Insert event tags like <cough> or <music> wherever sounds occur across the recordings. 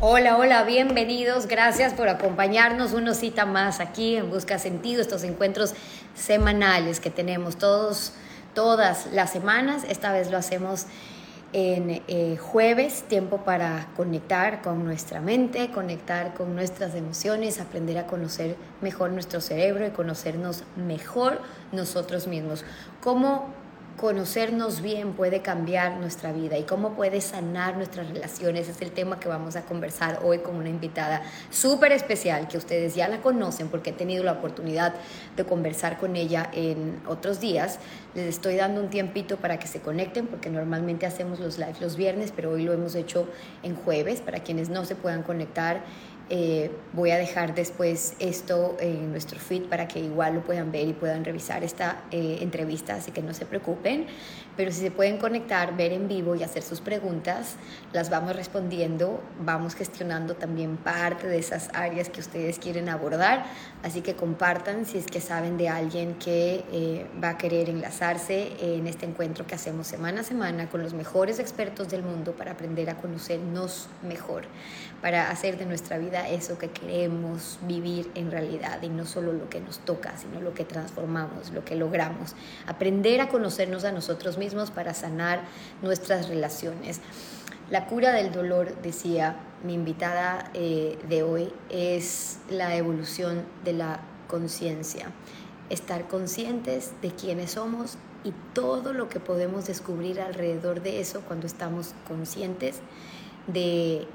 Hola, hola, bienvenidos. Gracias por acompañarnos. Una cita más aquí en Busca Sentido, estos encuentros semanales que tenemos todos, todas las semanas. Esta vez lo hacemos en eh, jueves, tiempo para conectar con nuestra mente, conectar con nuestras emociones, aprender a conocer mejor nuestro cerebro y conocernos mejor nosotros mismos. ¿Cómo conocernos bien puede cambiar nuestra vida y cómo puede sanar nuestras relaciones. Es el tema que vamos a conversar hoy con una invitada súper especial que ustedes ya la conocen porque he tenido la oportunidad de conversar con ella en otros días. Les estoy dando un tiempito para que se conecten porque normalmente hacemos los live los viernes, pero hoy lo hemos hecho en jueves para quienes no se puedan conectar eh, voy a dejar después esto en nuestro feed para que igual lo puedan ver y puedan revisar esta eh, entrevista, así que no se preocupen. Pero si se pueden conectar, ver en vivo y hacer sus preguntas, las vamos respondiendo, vamos gestionando también parte de esas áreas que ustedes quieren abordar. Así que compartan si es que saben de alguien que eh, va a querer enlazarse en este encuentro que hacemos semana a semana con los mejores expertos del mundo para aprender a conocernos mejor, para hacer de nuestra vida eso que queremos vivir en realidad y no solo lo que nos toca, sino lo que transformamos, lo que logramos. Aprender a conocernos a nosotros mismos para sanar nuestras relaciones. La cura del dolor, decía mi invitada eh, de hoy, es la evolución de la conciencia. Estar conscientes de quiénes somos y todo lo que podemos descubrir alrededor de eso cuando estamos conscientes de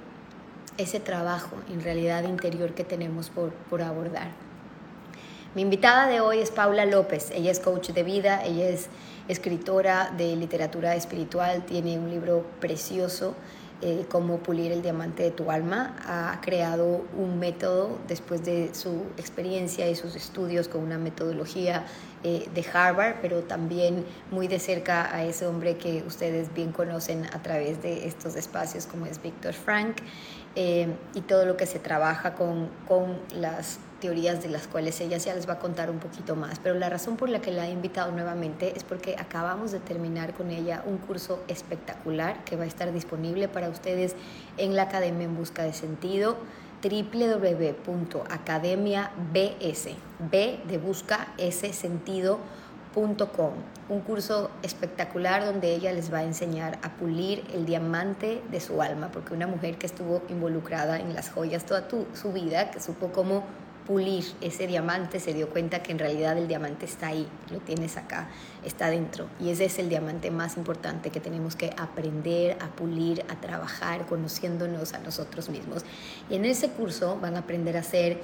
ese trabajo en realidad interior que tenemos por, por abordar. Mi invitada de hoy es Paula López. Ella es coach de vida, ella es escritora de literatura espiritual, tiene un libro precioso, eh, Cómo pulir el diamante de tu alma. Ha creado un método después de su experiencia y sus estudios con una metodología eh, de Harvard, pero también muy de cerca a ese hombre que ustedes bien conocen a través de estos espacios como es Víctor Frank. Eh, y todo lo que se trabaja con, con, las teorías de las cuales ella ya les va a contar un poquito más. Pero la razón por la que la he invitado nuevamente es porque acabamos de terminar con ella un curso espectacular que va a estar disponible para ustedes en la Academia en Busca de Sentido www.academiabs, B de busca, S sentido un curso espectacular donde ella les va a enseñar a pulir el diamante de su alma, porque una mujer que estuvo involucrada en las joyas toda su vida, que supo cómo pulir ese diamante, se dio cuenta que en realidad el diamante está ahí, lo tienes acá, está dentro. Y ese es el diamante más importante que tenemos que aprender a pulir, a trabajar, conociéndonos a nosotros mismos. Y en ese curso van a aprender a hacer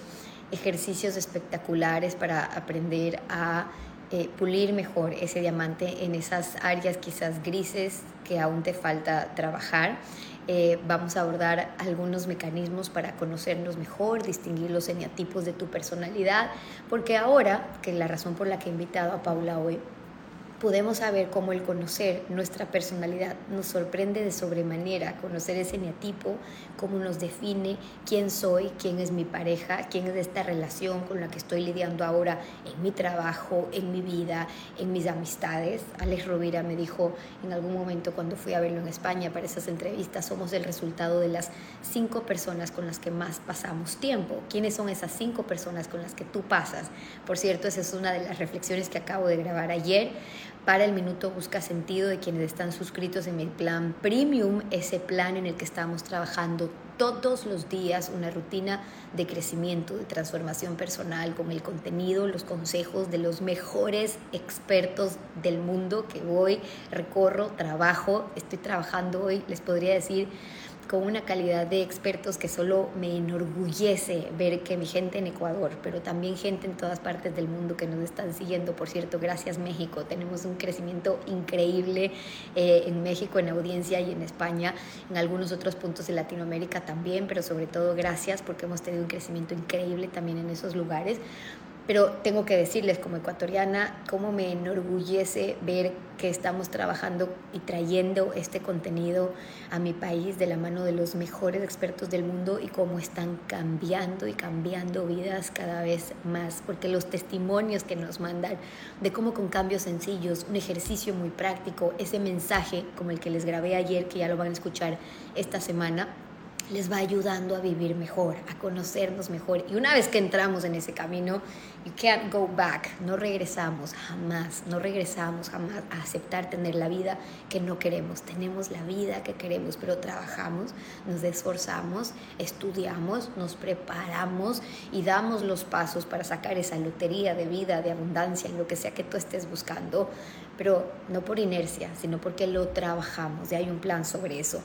ejercicios espectaculares para aprender a eh, pulir mejor ese diamante en esas áreas quizás grises que aún te falta trabajar. Eh, vamos a abordar algunos mecanismos para conocernos mejor, distinguir los eneatipos de tu personalidad, porque ahora, que la razón por la que he invitado a Paula hoy podemos saber cómo el conocer nuestra personalidad nos sorprende de sobremanera, conocer ese neatipo, cómo nos define quién soy, quién es mi pareja, quién es esta relación con la que estoy lidiando ahora en mi trabajo, en mi vida, en mis amistades. Alex Rovira me dijo en algún momento cuando fui a verlo en España para esas entrevistas, somos el resultado de las cinco personas con las que más pasamos tiempo. ¿Quiénes son esas cinco personas con las que tú pasas? Por cierto, esa es una de las reflexiones que acabo de grabar ayer para el Minuto Busca Sentido de quienes están suscritos en mi plan Premium, ese plan en el que estamos trabajando todos los días una rutina de crecimiento, de transformación personal con el contenido, los consejos de los mejores expertos del mundo que voy, recorro, trabajo, estoy trabajando hoy, les podría decir con una calidad de expertos que solo me enorgullece ver que mi gente en Ecuador, pero también gente en todas partes del mundo que nos están siguiendo. Por cierto, gracias México. Tenemos un crecimiento increíble eh, en México, en audiencia y en España, en algunos otros puntos de Latinoamérica también, pero sobre todo gracias porque hemos tenido un crecimiento increíble también en esos lugares. Pero tengo que decirles como ecuatoriana cómo me enorgullece ver que estamos trabajando y trayendo este contenido a mi país de la mano de los mejores expertos del mundo y cómo están cambiando y cambiando vidas cada vez más, porque los testimonios que nos mandan de cómo con cambios sencillos, un ejercicio muy práctico, ese mensaje como el que les grabé ayer, que ya lo van a escuchar esta semana, les va ayudando a vivir mejor, a conocernos mejor. Y una vez que entramos en ese camino, you can't go back, no regresamos jamás, no regresamos jamás a aceptar tener la vida que no queremos. Tenemos la vida que queremos, pero trabajamos, nos esforzamos, estudiamos, nos preparamos y damos los pasos para sacar esa lotería de vida, de abundancia, en lo que sea que tú estés buscando, pero no por inercia, sino porque lo trabajamos y hay un plan sobre eso.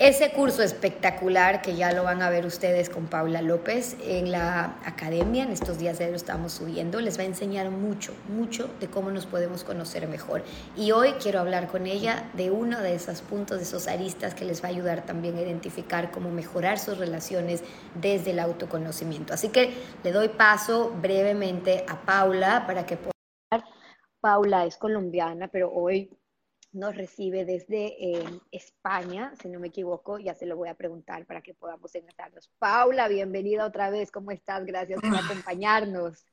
Ese curso espectacular que ya lo van a ver ustedes con Paula López en la academia, en estos días ya lo estamos subiendo, les va a enseñar mucho, mucho de cómo nos podemos conocer mejor. Y hoy quiero hablar con ella de uno de esos puntos, de esos aristas que les va a ayudar también a identificar cómo mejorar sus relaciones desde el autoconocimiento. Así que le doy paso brevemente a Paula para que pueda... Paula es colombiana, pero hoy nos recibe desde eh, España, si no me equivoco, ya se lo voy a preguntar para que podamos enlazarnos. Paula, bienvenida otra vez, ¿cómo estás? Gracias por <laughs> acompañarnos.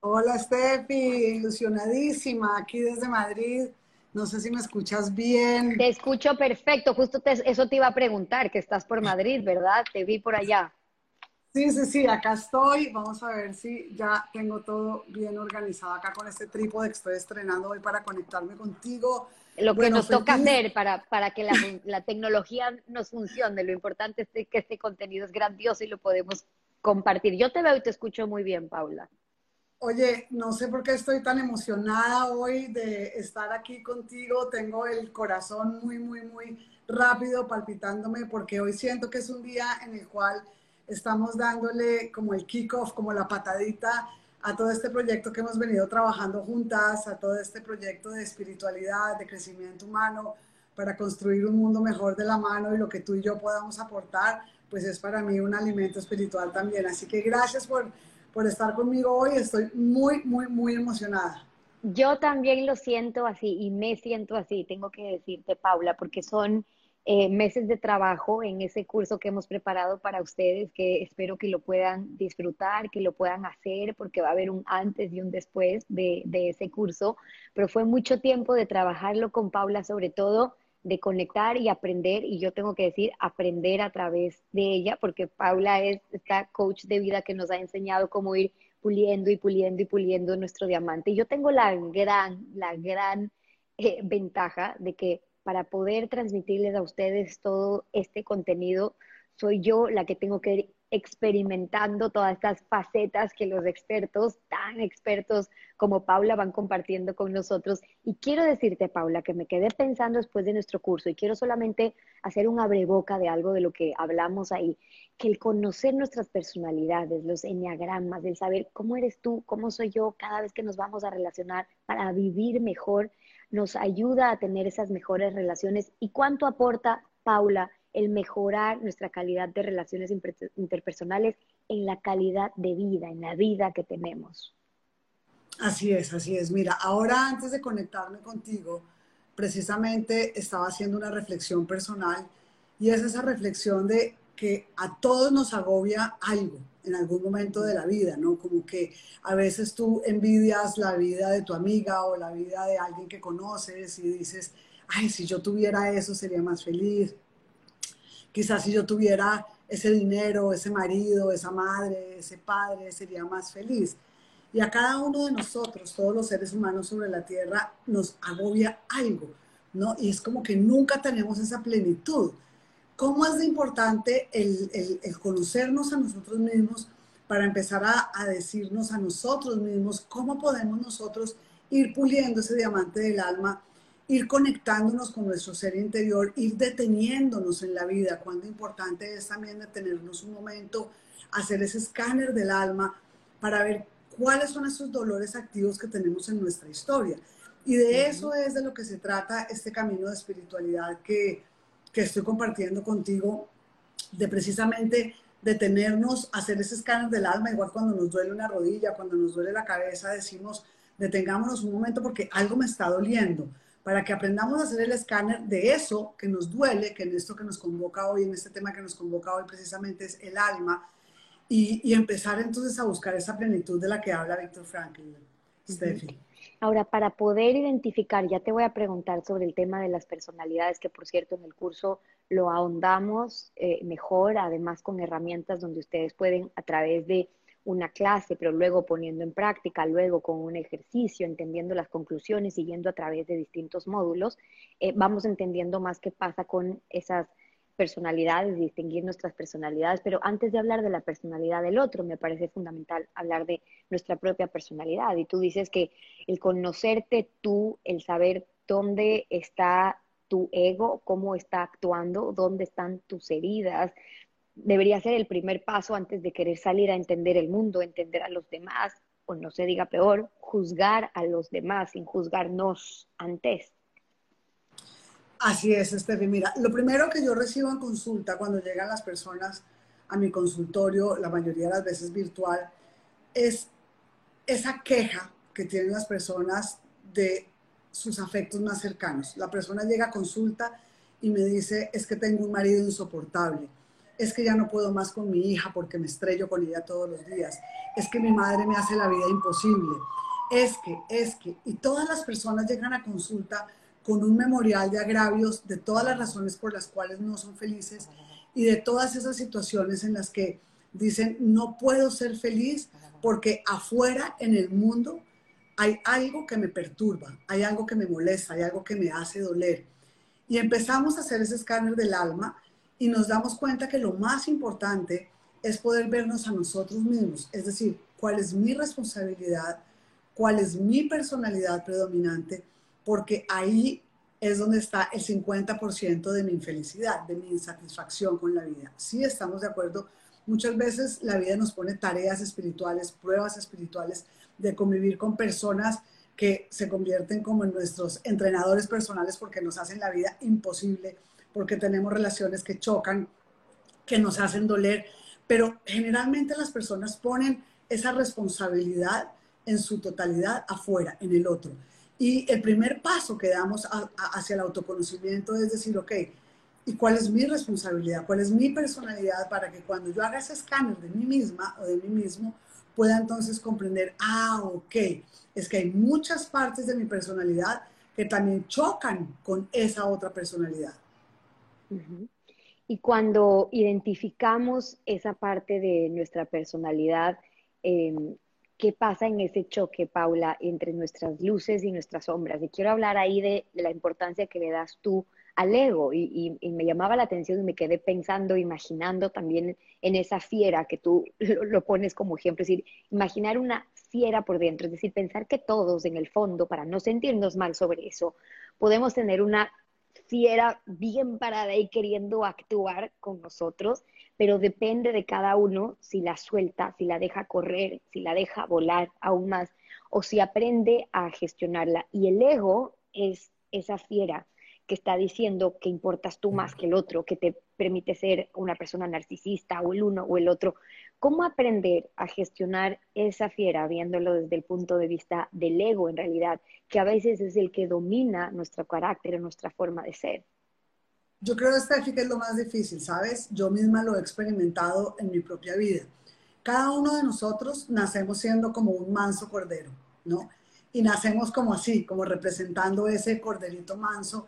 Hola Steffi, ilusionadísima aquí desde Madrid. No sé si me escuchas bien. Te escucho perfecto, justo eso te iba a preguntar, que estás por Madrid, ¿verdad? Te vi por allá. Sí, sí, sí, acá estoy. Vamos a ver si ya tengo todo bien organizado acá con este trípode que estoy estrenando hoy para conectarme contigo lo que nos toca hacer para, para que la, <laughs> la, tecnología nos funcione. Lo importante es que este contenido es grandioso y lo podemos compartir. Yo te veo y te escucho muy bien, Paula. Oye, no sé por qué estoy tan emocionada hoy de estar aquí contigo. Tengo el corazón muy, muy, muy rápido palpitándome porque hoy siento que es un día en el cual estamos dándole como el kickoff, como la patadita a todo este proyecto que hemos venido trabajando juntas, a todo este proyecto de espiritualidad, de crecimiento humano, para construir un mundo mejor de la mano y lo que tú y yo podamos aportar, pues es para mí un alimento espiritual también. Así que gracias por, por estar conmigo hoy, estoy muy, muy, muy emocionada. Yo también lo siento así y me siento así, tengo que decirte, Paula, porque son eh, meses de trabajo en ese curso que hemos preparado para ustedes, que espero que lo puedan disfrutar, que lo puedan hacer, porque va a haber un antes y un después de, de ese curso, pero fue mucho tiempo de trabajarlo con Paula, sobre todo de conectar y aprender, y yo tengo que decir, aprender a través de ella, porque Paula es esta coach de vida que nos ha enseñado cómo ir puliendo y puliendo y puliendo nuestro diamante. Y yo tengo la gran, la gran eh, ventaja de que para poder transmitirles a ustedes todo este contenido, soy yo la que tengo que ir experimentando todas estas facetas que los expertos, tan expertos como Paula, van compartiendo con nosotros. Y quiero decirte, Paula, que me quedé pensando después de nuestro curso y quiero solamente hacer un abreboca de algo de lo que hablamos ahí, que el conocer nuestras personalidades, los enneagramas, el saber cómo eres tú, cómo soy yo, cada vez que nos vamos a relacionar para vivir mejor, nos ayuda a tener esas mejores relaciones y cuánto aporta, Paula, el mejorar nuestra calidad de relaciones interpersonales en la calidad de vida, en la vida que tenemos. Así es, así es. Mira, ahora antes de conectarme contigo, precisamente estaba haciendo una reflexión personal y es esa reflexión de que a todos nos agobia algo en algún momento de la vida, ¿no? Como que a veces tú envidias la vida de tu amiga o la vida de alguien que conoces y dices, ay, si yo tuviera eso sería más feliz. Quizás si yo tuviera ese dinero, ese marido, esa madre, ese padre, sería más feliz. Y a cada uno de nosotros, todos los seres humanos sobre la tierra, nos agobia algo, ¿no? Y es como que nunca tenemos esa plenitud. ¿Cómo es de importante el, conocernos a nosotros mismos para empezar a, decirnos a nosotros mismos cómo podemos nosotros ir puliendo ese diamante del alma ir conectándonos con nuestro ser interior, ir deteniéndonos en la vida, cuando importante es también detenernos un momento, hacer ese escáner del alma para ver cuáles son esos dolores activos que tenemos en nuestra historia. Y de eso es de lo que se trata este camino de espiritualidad que, que estoy compartiendo contigo, de precisamente detenernos, hacer ese escáner del alma, igual cuando nos duele una rodilla, cuando nos duele la cabeza, decimos, detengámonos un momento porque algo me está doliendo, para que aprendamos a hacer el escáner de eso que nos duele, que en esto que nos convoca hoy, en este tema que nos convoca hoy precisamente es el alma, y, empezar entonces a buscar esa plenitud de la que habla Víctor Franklin. Steffi. Ahora, para poder identificar, ya te voy a preguntar sobre el tema de las personalidades, que por cierto en el curso lo ahondamos eh, mejor, además con herramientas donde ustedes pueden a través de una clase, pero luego poniendo en práctica, luego con un ejercicio, entendiendo las conclusiones, siguiendo a través de distintos módulos, eh, vamos entendiendo más qué pasa con esas personalidades, distinguir nuestras personalidades, pero antes de hablar de la personalidad del otro, me parece fundamental hablar de nuestra propia personalidad. Y tú dices que el conocerte tú, el saber dónde está tu ego, cómo está actuando, dónde están tus heridas, debería ser el primer paso antes de querer salir a entender el mundo, entender a los demás, o no se diga peor, juzgar a los demás sin juzgarnos antes. Así es, Estefi. Mira, lo primero que yo recibo en consulta cuando llegan las personas a mi consultorio, la mayoría de las veces virtual, es esa queja que tienen las personas de sus afectos más cercanos. La persona llega a consulta y me dice, es que tengo un marido insoportable, es que ya no puedo más con mi hija porque me estrello con ella todos los días, es que mi madre me hace la vida imposible, es que, es que, y todas las personas llegan a consulta con un memorial de agravios de todas las razones por las cuales no son felices y de todas esas situaciones en las que dicen, no puedo ser feliz porque afuera en el mundo hay algo que me perturba, hay algo que me molesta, hay algo que me hace doler. Y empezamos a hacer ese escáner del alma y nos damos cuenta que lo más importante es poder vernos a nosotros mismos, es decir, cuál es mi responsabilidad, cuál es mi personalidad predominante porque ahí es donde está el 50% de mi infelicidad, de mi insatisfacción con la vida. Sí estamos de acuerdo, muchas veces la vida nos pone tareas espirituales, pruebas espirituales de convivir con personas que se convierten como en nuestros entrenadores personales porque nos hacen la vida imposible, porque tenemos relaciones que chocan, que nos hacen doler, pero generalmente las personas ponen esa responsabilidad en su totalidad afuera, en el otro. Y el primer paso que damos hacia el autoconocimiento es decir, ok, ¿y cuál es mi responsabilidad? ¿Cuál es mi personalidad para que cuando yo haga ese escáner de mí misma o de mí mismo, pueda entonces comprender, ah, ok, es que hay muchas partes de mi personalidad que también chocan con esa otra personalidad. Y cuando identificamos esa parte de nuestra personalidad, eh, qué pasa en ese choque, Paula, entre nuestras luces y nuestras sombras. Y quiero hablar ahí de, la importancia que le das tú al ego. Y, me llamaba la atención y me quedé pensando, imaginando también en esa fiera que tú <laughs> lo, pones como ejemplo. Es decir, imaginar una fiera por dentro, es decir, pensar que todos en el fondo, para no sentirnos mal sobre eso, podemos tener una fiera bien parada y queriendo actuar con nosotros, pero depende de cada uno si la suelta, si la deja correr, si la deja volar aún más, o si aprende a gestionarla. Y el ego es esa fiera que está diciendo que importas tú más que el otro, que te permite ser una persona narcisista o el uno o el otro. ¿Cómo aprender a gestionar esa fiera viéndolo desde el punto de vista del ego en realidad, que a veces es el que domina nuestro carácter nuestra forma de ser? Yo creo, Steffi, que es lo más difícil, ¿sabes? Yo misma lo he experimentado en mi propia vida. Cada uno de nosotros nacemos siendo como un manso cordero, ¿no? Y nacemos como así, como representando ese corderito manso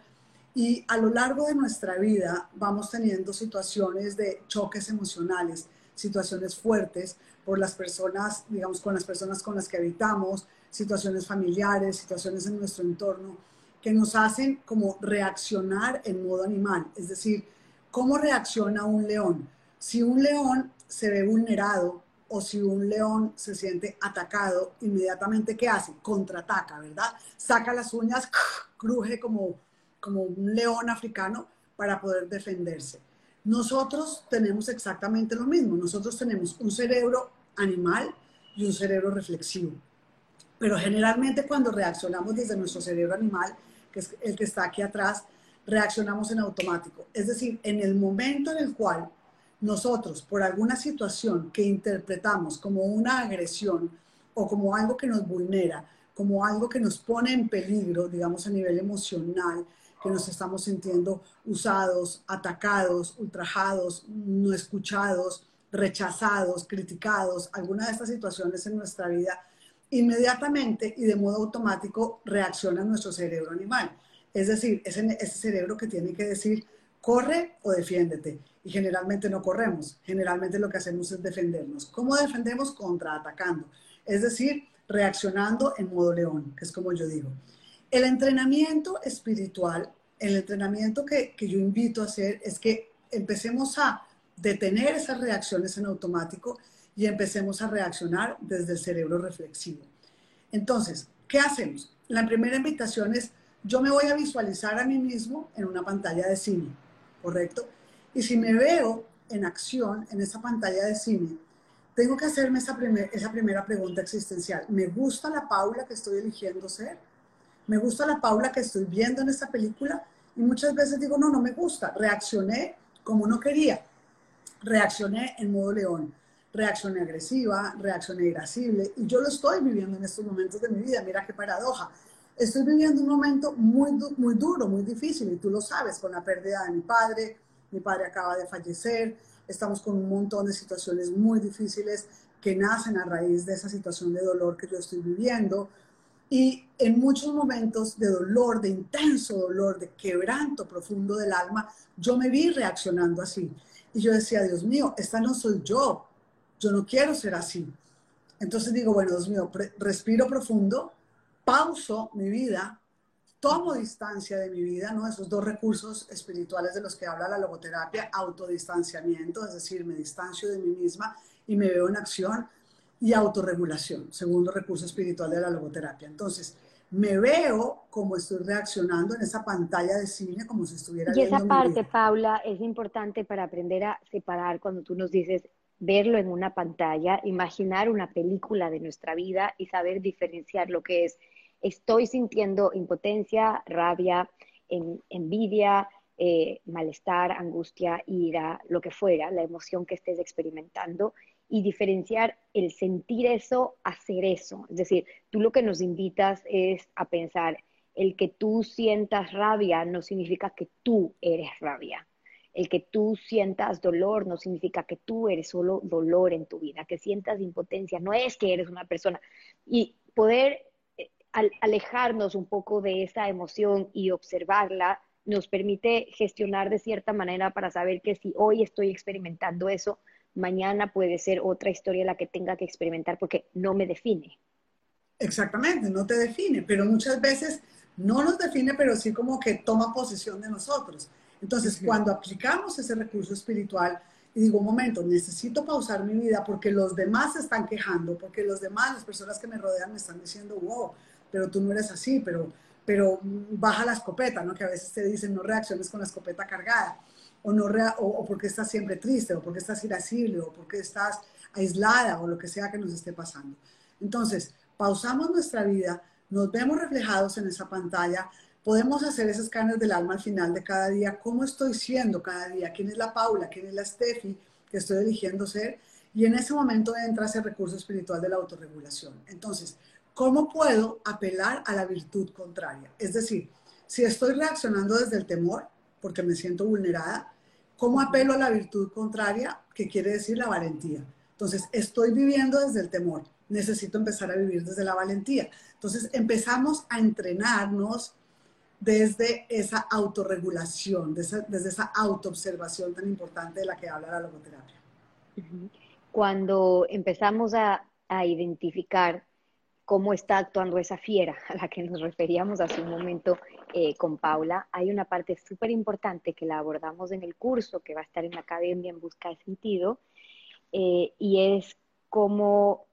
y a lo largo de nuestra vida vamos teniendo situaciones de choques emocionales, situaciones fuertes por las personas, digamos, con las personas con las que habitamos, situaciones familiares, situaciones en nuestro entorno, que nos hacen como reaccionar en modo animal. Es decir, ¿cómo reacciona un león? Si un león se ve vulnerado o si un león se siente atacado, inmediatamente ¿qué hace? Contraataca, ¿verdad? Saca las uñas, <laughs> cruje como, como un león africano para poder defenderse. Nosotros tenemos exactamente lo mismo. Nosotros tenemos un cerebro animal y un cerebro reflexivo. Pero generalmente cuando reaccionamos desde nuestro cerebro animal, que es el que está aquí atrás, reaccionamos en automático. Es decir, en el momento en el cual nosotros, por alguna situación que interpretamos como una agresión o como algo que nos vulnera, como algo que nos pone en peligro, digamos a nivel emocional, que nos estamos sintiendo usados, atacados, ultrajados, no escuchados, rechazados, criticados, alguna de estas situaciones en nuestra vida, inmediatamente y de modo automático reacciona nuestro cerebro animal. Es decir, ese, cerebro que tiene que decir, corre o defiéndete. Y generalmente no corremos, generalmente lo que hacemos es defendernos. ¿Cómo defendemos? Contraatacando. Es decir, reaccionando en modo león, que es como yo digo. El entrenamiento espiritual, el entrenamiento que yo invito a hacer es que empecemos a detener esas reacciones en automático y empecemos a reaccionar desde el cerebro reflexivo. Entonces, ¿qué hacemos? La primera invitación es, yo me voy a visualizar a mí mismo en una pantalla de cine, ¿correcto? Y si me veo en acción en esa pantalla de cine, tengo que hacerme esa, esa primera pregunta existencial. ¿Me gusta la Paula que estoy eligiendo ser? ¿Me gusta la Paula que estoy viendo en esta película? Y muchas veces digo, no, no me gusta. Reaccioné como no quería. Reaccioné en modo león. Reaccioné agresiva, reaccioné irascible. Y yo lo estoy viviendo en estos momentos de mi vida. Mira qué paradoja. Estoy viviendo un momento muy, muy duro, muy difícil. Y tú lo sabes, con la pérdida de mi padre. Mi padre acaba de fallecer. Estamos con un montón de situaciones muy difíciles que nacen a raíz de esa situación de dolor que yo estoy viviendo y en muchos momentos de dolor, de intenso dolor, de quebranto profundo del alma, yo me vi reaccionando así. Y yo decía, Dios mío, esta no soy yo. Yo no quiero ser así. Entonces digo, bueno, Dios mío, respiro profundo, pauso mi vida, tomo distancia de mi vida, ¿no? Esos dos recursos espirituales de los que habla la logoterapia, autodistanciamiento, es decir, me distancio de mí misma y me veo en acción, y autorregulación, segundo recurso espiritual de la logoterapia. Entonces, me veo como estoy reaccionando en esa pantalla de cine, como si estuviera y esa parte, Paula, es importante para aprender a separar cuando tú nos dices verlo en una pantalla, imaginar una película de nuestra vida y saber diferenciar lo que es estoy sintiendo impotencia, rabia, envidia, eh, malestar, angustia, ira, lo que fuera, la emoción que estés experimentando y diferenciar el sentir eso, hacer eso. Es decir, tú lo que nos invitas es a pensar, el que tú sientas rabia no significa que tú eres rabia. El que tú sientas dolor no significa que tú eres solo dolor en tu vida, que sientas impotencia, no es que eres una persona. Y poder eh, alejarnos un poco de esa emoción y observarla nos permite gestionar de cierta manera para saber que si hoy estoy experimentando eso, mañana puede ser otra historia la que tenga que experimentar porque no me define. Exactamente, no te define, pero muchas veces no nos define, pero sí como que toma posesión de nosotros. Entonces, cuando aplicamos ese recurso espiritual y digo, un momento, necesito pausar mi vida porque los demás se están quejando, porque los demás, las personas que me rodean me están diciendo, wow, pero tú no eres así, pero, pero baja la escopeta, ¿no? Que a veces te dicen, no reacciones con la escopeta cargada o, no o, porque estás siempre triste, o porque estás irascible, o porque estás aislada, o lo que sea que nos esté pasando. Entonces, pausamos nuestra vida, nos vemos reflejados en esa pantalla, podemos hacer ese escáner del alma al final de cada día, cómo estoy siendo cada día, quién es la Paula, quién es la Steffi que estoy eligiendo ser, y en ese momento entra ese recurso espiritual de la autorregulación. Entonces, ¿cómo puedo apelar a la virtud contraria? Es decir, si estoy reaccionando desde el temor, porque me siento vulnerada, ¿Cómo apelo a la virtud contraria? Que quiere decir la valentía. Entonces, estoy viviendo desde el temor. Necesito empezar a vivir desde la valentía. Entonces, empezamos a entrenarnos desde esa autorregulación, desde, desde esa autoobservación tan importante de la que habla la logoterapia. Cuando empezamos a, a identificar cómo está actuando esa fiera a la que nos referíamos hace un momento eh, con Paula, hay una parte súper importante que la abordamos en el curso que va a estar en la academia en busca de sentido, eh, y es cómo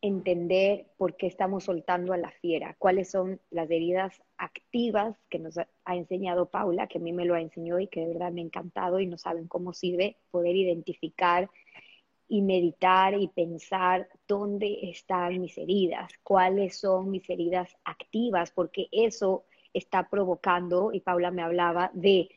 entender por qué estamos soltando a la fiera, cuáles son las heridas activas que nos ha enseñado Paula, que a mí me lo ha enseñado y que de verdad me ha encantado y no saben cómo sirve poder identificar y meditar y pensar dónde están mis heridas, cuáles son mis heridas activas, porque eso está provocando, y Paula me hablaba de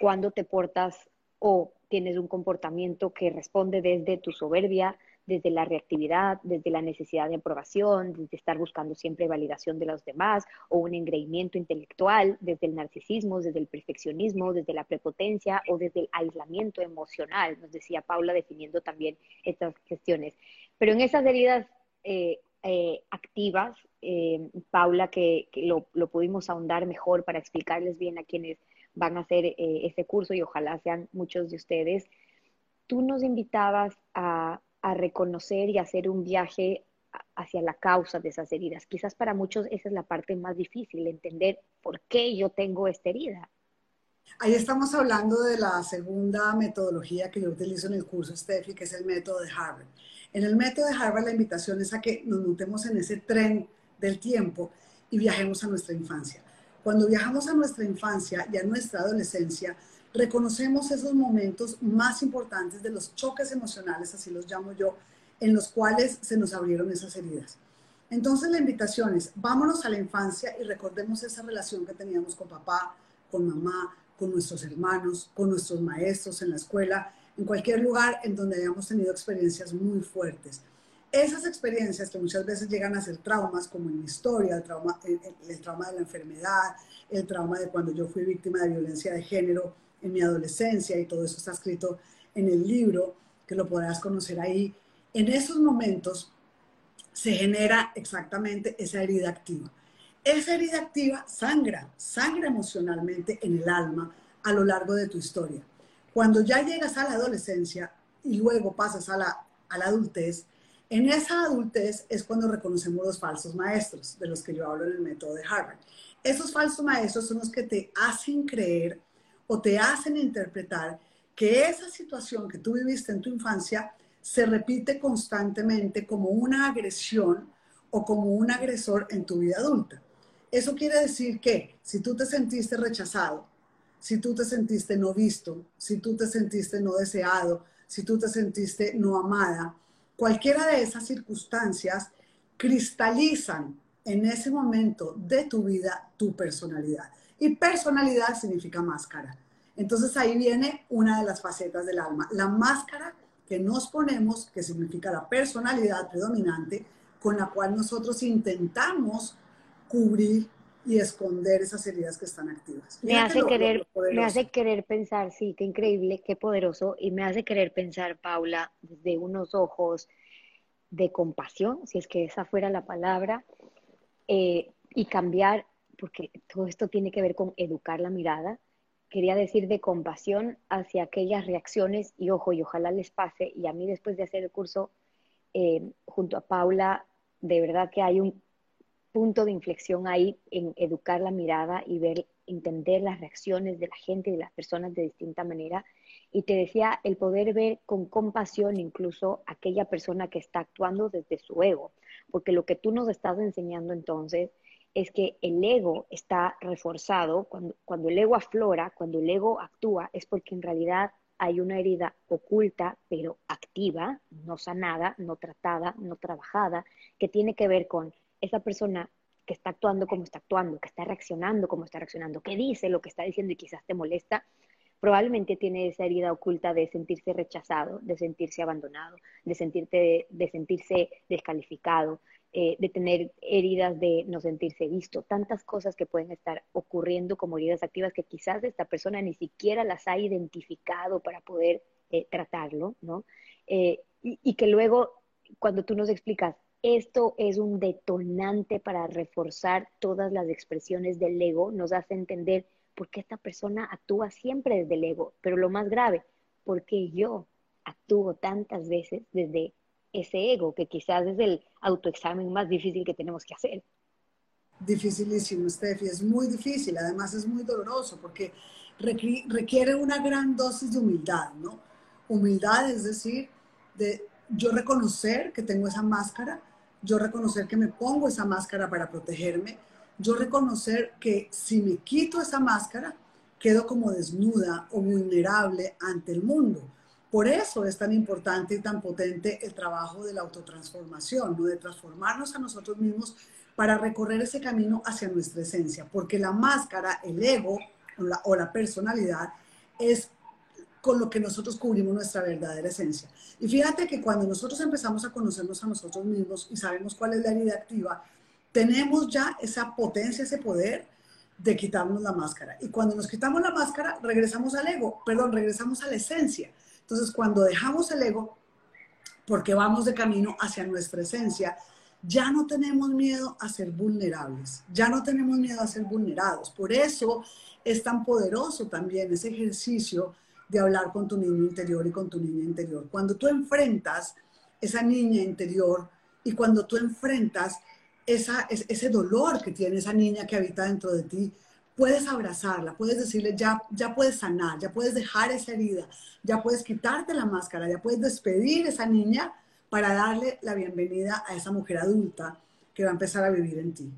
cuando te portas o tienes un comportamiento que responde desde tu soberbia, desde la reactividad, desde la necesidad de aprobación, desde estar buscando siempre validación de los demás o un engreimiento intelectual, desde el narcisismo, desde el perfeccionismo, desde la prepotencia o desde el aislamiento emocional, nos decía Paula definiendo también estas cuestiones. Pero en esas heridas eh, eh, activas, eh, Paula, que, lo, lo, pudimos ahondar mejor para explicarles bien a quienes van a hacer ese curso y ojalá sean muchos de ustedes, tú nos invitabas a a reconocer y hacer un viaje hacia la causa de esas heridas. Quizás para muchos esa es la parte más difícil, entender por qué yo tengo esta herida. Ahí estamos hablando de la segunda metodología que yo utilizo en el curso, Steffi, que es el método de Harvard. En el método de Harvard la invitación es a que nos montemos en ese tren del tiempo y viajemos a nuestra infancia. Cuando viajamos a nuestra infancia y a nuestra adolescencia, reconocemos esos momentos más importantes de los choques emocionales, así los llamo yo, en los cuales se nos abrieron esas heridas. Entonces la invitación es, vámonos a la infancia y recordemos esa relación que teníamos con papá, con mamá, con nuestros hermanos, con nuestros maestros en la escuela, en cualquier lugar en donde hayamos tenido experiencias muy fuertes. Esas experiencias que muchas veces llegan a ser traumas, como en mi historia, el trauma, el trauma de la enfermedad, el trauma de cuando yo fui víctima de violencia de género, en mi adolescencia y todo eso está escrito en el libro, que lo podrás conocer ahí. En esos momentos se genera exactamente esa herida activa. Esa herida activa sangra, sangra emocionalmente en el alma a lo largo de tu historia. Cuando ya llegas a la adolescencia y luego pasas a la, a la adultez, en esa adultez es cuando reconocemos los falsos maestros, de los que yo hablo en el método de Harvard. Esos falsos maestros son los que te hacen creer o te hacen interpretar que esa situación que tú viviste en tu infancia se repite constantemente como una agresión o como un agresor en tu vida adulta. Eso quiere decir que si tú te sentiste rechazado, si tú te sentiste no visto, si tú te sentiste no deseado, si tú te sentiste no amada, cualquiera de esas circunstancias cristalizan en ese momento de tu vida tu personalidad. Y personalidad significa máscara. Entonces ahí viene una de las facetas del alma, la máscara que nos ponemos, que significa la personalidad predominante, con la cual nosotros intentamos cubrir y esconder esas heridas que están activas. me hace, querer, me hace querer pensar, sí, qué increíble, qué poderoso, y me hace querer pensar, Paula, desde unos ojos de compasión, si es que esa fuera la palabra, eh, y cambiar porque todo esto tiene que ver con educar la mirada, quería decir de compasión hacia aquellas reacciones, y ojo, y ojalá les pase, y a mí después de hacer el curso eh, junto a Paula, de verdad que hay un punto de inflexión ahí en educar la mirada y ver, entender las reacciones de la gente y de las personas de distinta manera. Y te decía, el poder ver con compasión incluso aquella persona que está actuando desde su ego, porque lo que tú nos estás enseñando entonces es que el ego está reforzado, cuando, cuando el ego aflora, cuando el ego actúa, es porque en realidad hay una herida oculta, pero activa, no sanada, no tratada, no trabajada, que tiene que ver con esa persona que está actuando como está actuando, que está reaccionando como está reaccionando, que dice lo que está diciendo y quizás te molesta, probablemente tiene esa herida oculta de sentirse rechazado, de sentirse abandonado, de, sentirte, de sentirse descalificado, eh, de tener heridas de no sentirse visto, tantas cosas que pueden estar ocurriendo como heridas activas que quizás esta persona ni siquiera las ha identificado para poder eh, tratarlo, ¿no? Eh, y, y que luego, cuando tú nos explicas, esto es un detonante para reforzar todas las expresiones del ego, nos hace entender por qué esta persona actúa siempre desde el ego, pero lo más grave, porque yo actúo tantas veces desde ese ego, que quizás es el autoexamen más difícil que tenemos que hacer. Dificilísimo, Steffi, es muy difícil, además es muy doloroso porque requiere una gran dosis de humildad, ¿no? Humildad es decir, de yo reconocer que tengo esa máscara, yo reconocer que me pongo esa máscara para protegerme, yo reconocer que si me quito esa máscara, quedo como desnuda o vulnerable ante el mundo. Por eso es tan importante y tan potente el trabajo de la autotransformación, ¿no? de transformarnos a nosotros mismos para recorrer ese camino hacia nuestra esencia, porque la máscara, el ego o la, o la personalidad es con lo que nosotros cubrimos nuestra verdadera esencia. Y fíjate que cuando nosotros empezamos a conocernos a nosotros mismos y sabemos cuál es la herida activa, tenemos ya esa potencia, ese poder de quitarnos la máscara. Y cuando nos quitamos la máscara, regresamos al ego, perdón, regresamos a la esencia. Entonces, cuando dejamos el ego, porque vamos de camino hacia nuestra esencia, ya no tenemos miedo a ser vulnerables, ya no tenemos miedo a ser vulnerados. Por eso es tan poderoso también ese ejercicio de hablar con tu niño interior y con tu niña interior. Cuando tú enfrentas esa niña interior y cuando tú enfrentas ese dolor que tiene esa niña que habita dentro de ti, puedes abrazarla, puedes decirle, ya, ya puedes sanar, ya puedes dejar esa herida, ya puedes quitarte la máscara, ya puedes despedir a esa niña para darle la bienvenida a esa mujer adulta que va a empezar a vivir en ti.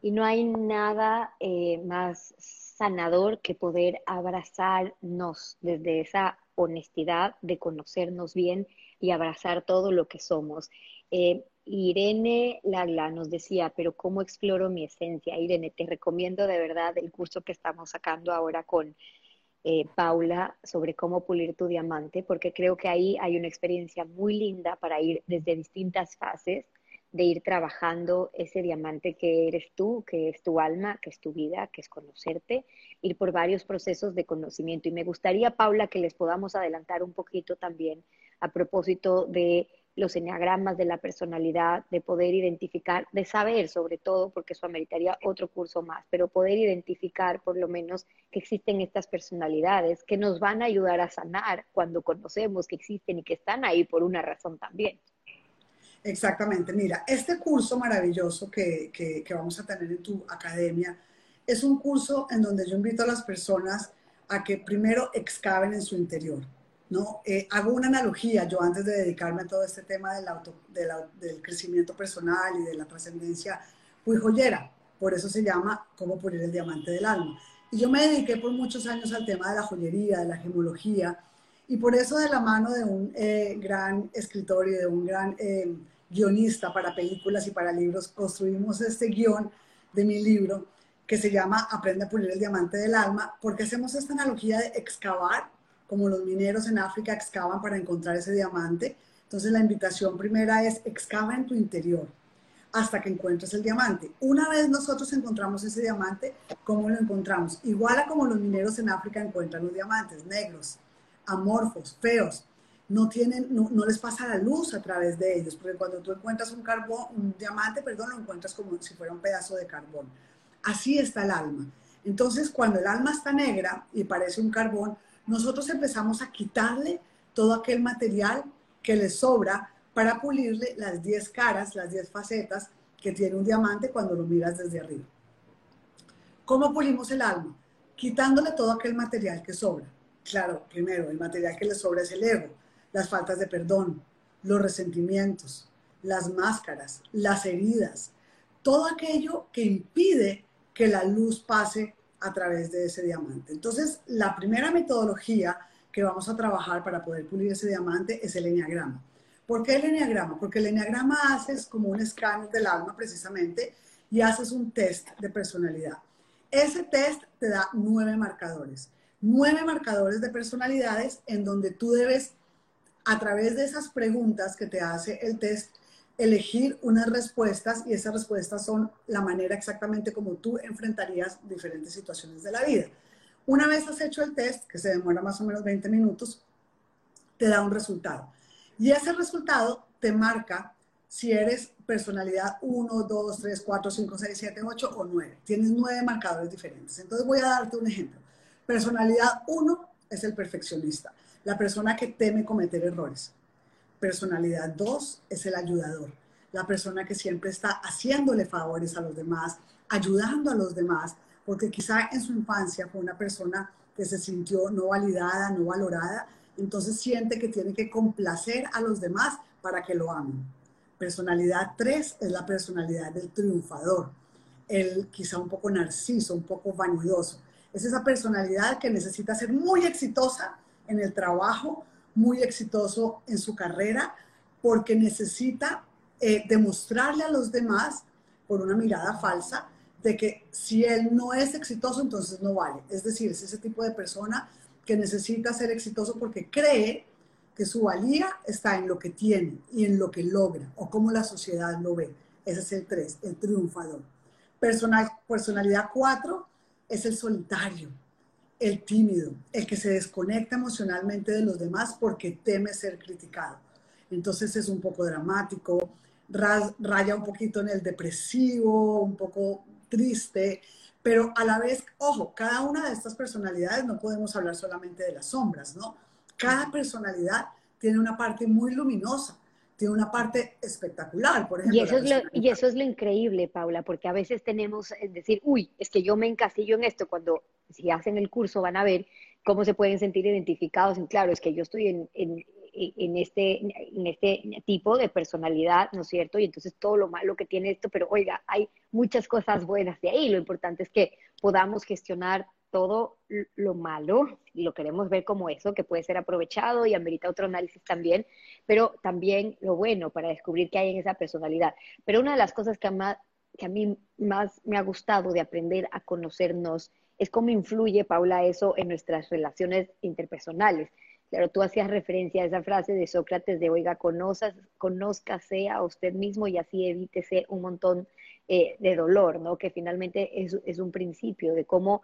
Y no hay nada eh, más sanador que poder abrazarnos desde esa honestidad de conocernos bien y abrazar todo lo que somos. Eh, Irene Lagla nos decía, pero ¿cómo exploro mi esencia? Irene, te recomiendo de verdad el curso que estamos sacando ahora con eh, Paula sobre cómo pulir tu diamante, porque creo que ahí hay una experiencia muy linda para ir desde distintas fases de ir trabajando ese diamante que eres tú, que es tu alma, que es tu vida, que es conocerte, ir por varios procesos de conocimiento. Y me gustaría, Paula, que les podamos adelantar un poquito también a propósito de los enneagramas de la personalidad, de poder identificar, de saber sobre todo, porque eso ameritaría otro curso más, pero poder identificar por lo menos que existen estas personalidades que nos van a ayudar a sanar cuando conocemos que existen y que están ahí por una razón también. Exactamente, mira, este curso maravilloso que, vamos a tener en tu academia es un curso en donde yo invito a las personas a que primero excaven en su interior. ¿No? Eh, hago una analogía, yo antes de dedicarme a todo este tema del, auto, del crecimiento personal y de la trascendencia, fui joyera, por eso se llama Cómo pulir el diamante del alma. Y yo me dediqué por muchos años al tema de la joyería, de la gemología, y por eso de la mano de un eh, gran escritor y de un gran eh, guionista para películas y para libros, construimos este guion de mi libro que se llama Aprende a pulir el diamante del alma, porque hacemos esta analogía de excavar, como los mineros en África excavan para encontrar ese diamante. Entonces la invitación primera es excava en tu interior hasta que encuentres el diamante. Una vez nosotros encontramos ese diamante, ¿cómo lo encontramos? Igual a como los mineros en África encuentran los diamantes, negros, amorfos, feos, no, tienen, no, les pasa la luz a través de ellos, porque cuando tú encuentras un carbón, un diamante, perdón, lo encuentras como si fuera un pedazo de carbón. Así está el alma. Entonces, cuando el alma está negra y parece un carbón, nosotros empezamos a quitarle todo aquel material que le sobra para pulirle las 10 caras, las 10 facetas que tiene un diamante cuando lo miras desde arriba. ¿Cómo pulimos el alma? Quitándole todo aquel material que sobra. Claro, primero, el material que le sobra es el ego, las faltas de perdón, los resentimientos, las máscaras, las heridas, todo aquello que impide que la luz pase a través de ese diamante. Entonces, la primera metodología que vamos a trabajar para poder pulir ese diamante es el enneagrama. ¿Por qué el enneagrama? Porque el enneagrama haces como un escáner del alma precisamente y haces un test de personalidad. Ese test te da nueve marcadores nueve marcadores de personalidades en donde tú debes, a través de esas preguntas que te hace el test, elegir unas respuestas y esas respuestas son la manera exactamente como tú enfrentarías diferentes situaciones de la vida. Una vez has hecho el test, que se demora más o menos 20 minutos, te da un resultado. Y ese resultado te marca si eres personalidad 1, 2, 3, 4, 5, 6, 7, 8 o 9. Tienes nueve marcadores diferentes. Entonces voy a darte un ejemplo. Personalidad 1 es el perfeccionista, la persona que teme cometer errores. Personalidad 2 es el ayudador, la persona que siempre está haciéndole favores a los demás, ayudando a los demás, porque quizá en su infancia fue una persona que se sintió no validada, no valorada, entonces siente que tiene que complacer a los demás para que lo amen. Personalidad 3 es la personalidad del triunfador, el quizá un poco narciso, un poco vanidoso. Es esa personalidad que necesita ser muy exitosa en el trabajo, muy exitoso en su carrera, porque necesita eh, demostrarle a los demás, por una mirada falsa, de que si él no es exitoso, entonces no vale. Es decir, es ese tipo de persona que necesita ser exitoso porque cree que su valía está en lo que tiene y en lo que logra o cómo la sociedad lo ve. Ese es el 3, el triunfador. Personal, personalidad 4 es el solitario, el tímido, el que se desconecta emocionalmente de los demás porque teme ser criticado. Entonces es un poco dramático, raya un poquito en el depresivo, un poco triste, pero a la vez, ojo, cada una de estas personalidades no podemos hablar solamente de las sombras, ¿no? Cada personalidad tiene una parte muy luminosa, tiene una parte espectacular, por ejemplo. Y eso, es lo, y eso es lo increíble, Paula, porque a veces tenemos, es decir, uy, es que yo me encasillo en esto, cuando si hacen el curso van a ver cómo se pueden sentir identificados. En, claro, es que yo estoy en, en, en, este, en este tipo de personalidad, ¿no es cierto? Y entonces todo lo malo que tiene esto, pero oiga, hay muchas cosas buenas de ahí. Lo importante es que podamos gestionar todo lo malo, y lo queremos ver como eso, que puede ser aprovechado y amerita otro análisis también, pero también lo bueno para descubrir qué hay en esa personalidad. Pero una de las cosas que a, que a mí más me ha gustado de aprender a conocernos es cómo influye, Paula, eso en nuestras relaciones interpersonales. Claro, tú hacías referencia a esa frase de Sócrates de, oiga, conózcase a usted mismo y así evítese un montón eh, de dolor, ¿no? Que finalmente es, es un principio de cómo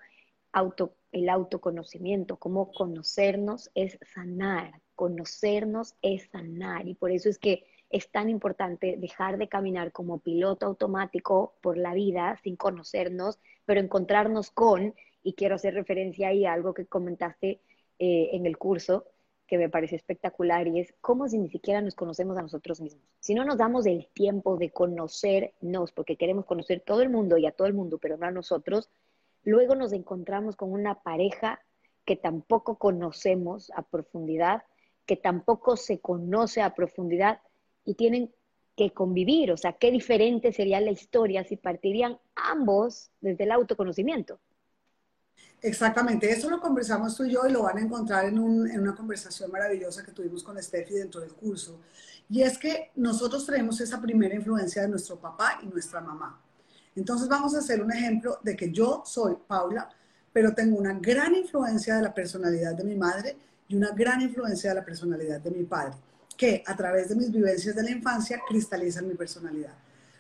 auto, el autoconocimiento, cómo conocernos es sanar, conocernos es sanar. Y por eso es que es tan importante dejar de caminar como piloto automático por la vida sin conocernos, pero encontrarnos con, y quiero hacer referencia ahí a algo que comentaste eh, en el curso, que me parece espectacular y es cómo si ni siquiera nos conocemos a nosotros mismos. Si no nos damos el tiempo de conocernos, porque queremos conocer todo el mundo y a todo el mundo, pero no a nosotros, luego nos encontramos con una pareja que tampoco conocemos a profundidad, que tampoco se conoce a profundidad y tienen que convivir. O sea, qué diferente sería la historia si partirían ambos desde el autoconocimiento. Exactamente, eso lo conversamos tú y yo y lo van a encontrar en, una conversación maravillosa que tuvimos con Steffi dentro del curso. Y es que nosotros tenemos esa primera influencia de nuestro papá y nuestra mamá. Entonces vamos a hacer un ejemplo de que yo soy Paula, pero tengo una gran influencia de la personalidad de mi madre y una gran influencia de la personalidad de mi padre, que a través de mis vivencias de la infancia cristalizan mi personalidad.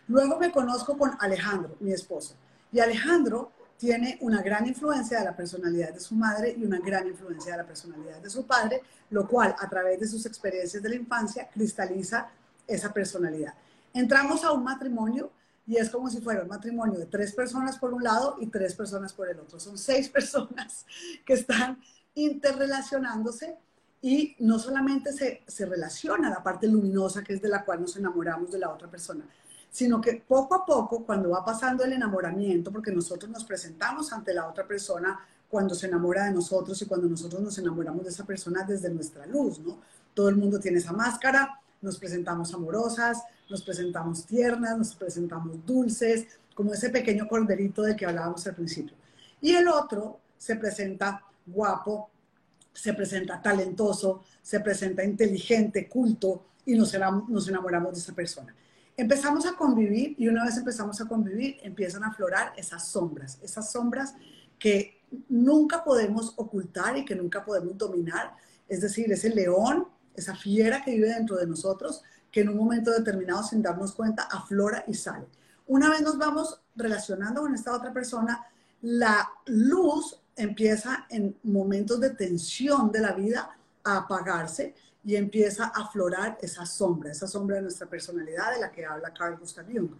Luego me conozco con Alejandro, mi esposo. Y Alejandro tiene una gran influencia de la personalidad de su madre y una gran influencia de la personalidad de su padre, lo cual a través de sus experiencias de la infancia cristaliza esa personalidad. Entramos a un matrimonio y es como si fuera un matrimonio de tres personas por un lado y tres personas por el otro. Son seis <laughs> personas que están interrelacionándose y no solamente se, se relaciona la parte luminosa que es de la cual nos enamoramos de la otra persona, sino que poco a poco, cuando va pasando el enamoramiento, porque nosotros nos presentamos ante la otra persona cuando se enamora de nosotros y cuando nosotros nos enamoramos de esa persona desde nuestra luz, ¿no? Todo el mundo tiene esa máscara, nos presentamos amorosas, nos presentamos tiernas, nos presentamos dulces, como ese pequeño corderito del que hablábamos al principio. Y el otro se presenta guapo, se presenta talentoso, se presenta inteligente, culto, y nos enamoramos de esa persona. Empezamos a convivir y una vez empezamos a convivir, empiezan a aflorar esas sombras, esas sombras que nunca podemos ocultar y que nunca podemos dominar. Es decir, ese león, esa fiera que vive dentro de nosotros, que en un momento determinado, sin darnos cuenta, aflora y sale. Una vez nos vamos relacionando con esta otra persona, la luz empieza en momentos de tensión de la vida a apagarse y empieza a aflorar esa sombra, esa sombra de nuestra personalidad de la que habla Carl Gustav Jung.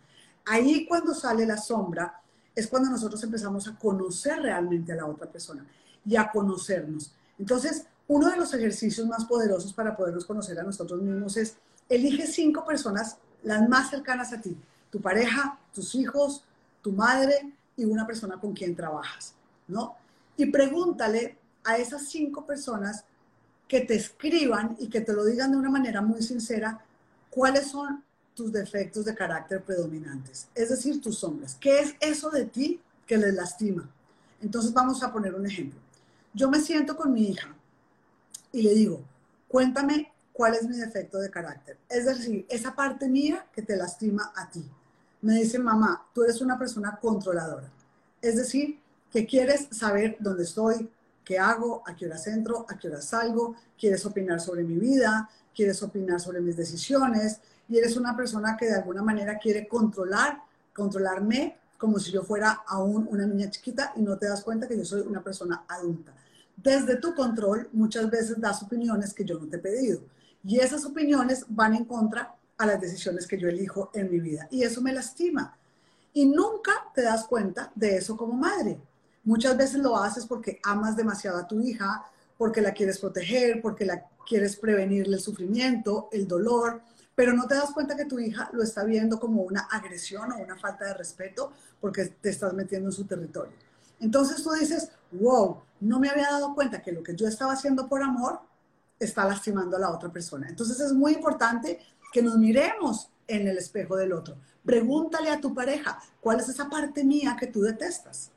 Ahí cuando sale la sombra es cuando nosotros empezamos a conocer realmente a la otra persona y a conocernos. Entonces, uno de los ejercicios más poderosos para podernos conocer a nosotros mismos es elige cinco personas las más cercanas a ti, tu pareja, tus hijos, tu madre y una persona con quien trabajas, ¿no? Y pregúntale a esas cinco personas que te escriban y que te lo digan de una manera muy sincera, cuáles son tus defectos de carácter predominantes, es decir, tus sombras. ¿Qué es eso de ti que les lastima? Entonces vamos a poner un ejemplo. Yo me siento con mi hija y le digo, cuéntame cuál es mi defecto de carácter. Es decir, esa parte mía que te lastima a ti. Me dice, mamá, tú eres una persona controladora. Es decir, que quieres saber dónde estoy, qué hago, a qué hora entro, a qué hora salgo, quieres opinar sobre mi vida, quieres opinar sobre mis decisiones y eres una persona que de alguna manera quiere controlar, controlarme como si yo fuera aún una niña chiquita y no te das cuenta que yo soy una persona adulta. Desde tu control muchas veces das opiniones que yo no te he pedido y esas opiniones van en contra a las decisiones que yo elijo en mi vida y eso me lastima. Y nunca te das cuenta de eso como madre. Muchas veces lo haces porque amas demasiado a tu hija, porque la quieres proteger, porque la quieres prevenirle el sufrimiento, el dolor, pero no te das cuenta que tu hija lo está viendo como una agresión o una falta de respeto porque te estás metiendo en su territorio. Entonces tú dices, wow, no me había dado cuenta que lo que yo estaba haciendo por amor está lastimando a la otra persona. Entonces es muy importante que nos miremos en el espejo del otro. Pregúntale a tu pareja, ¿cuál es esa parte mía que tú detestas?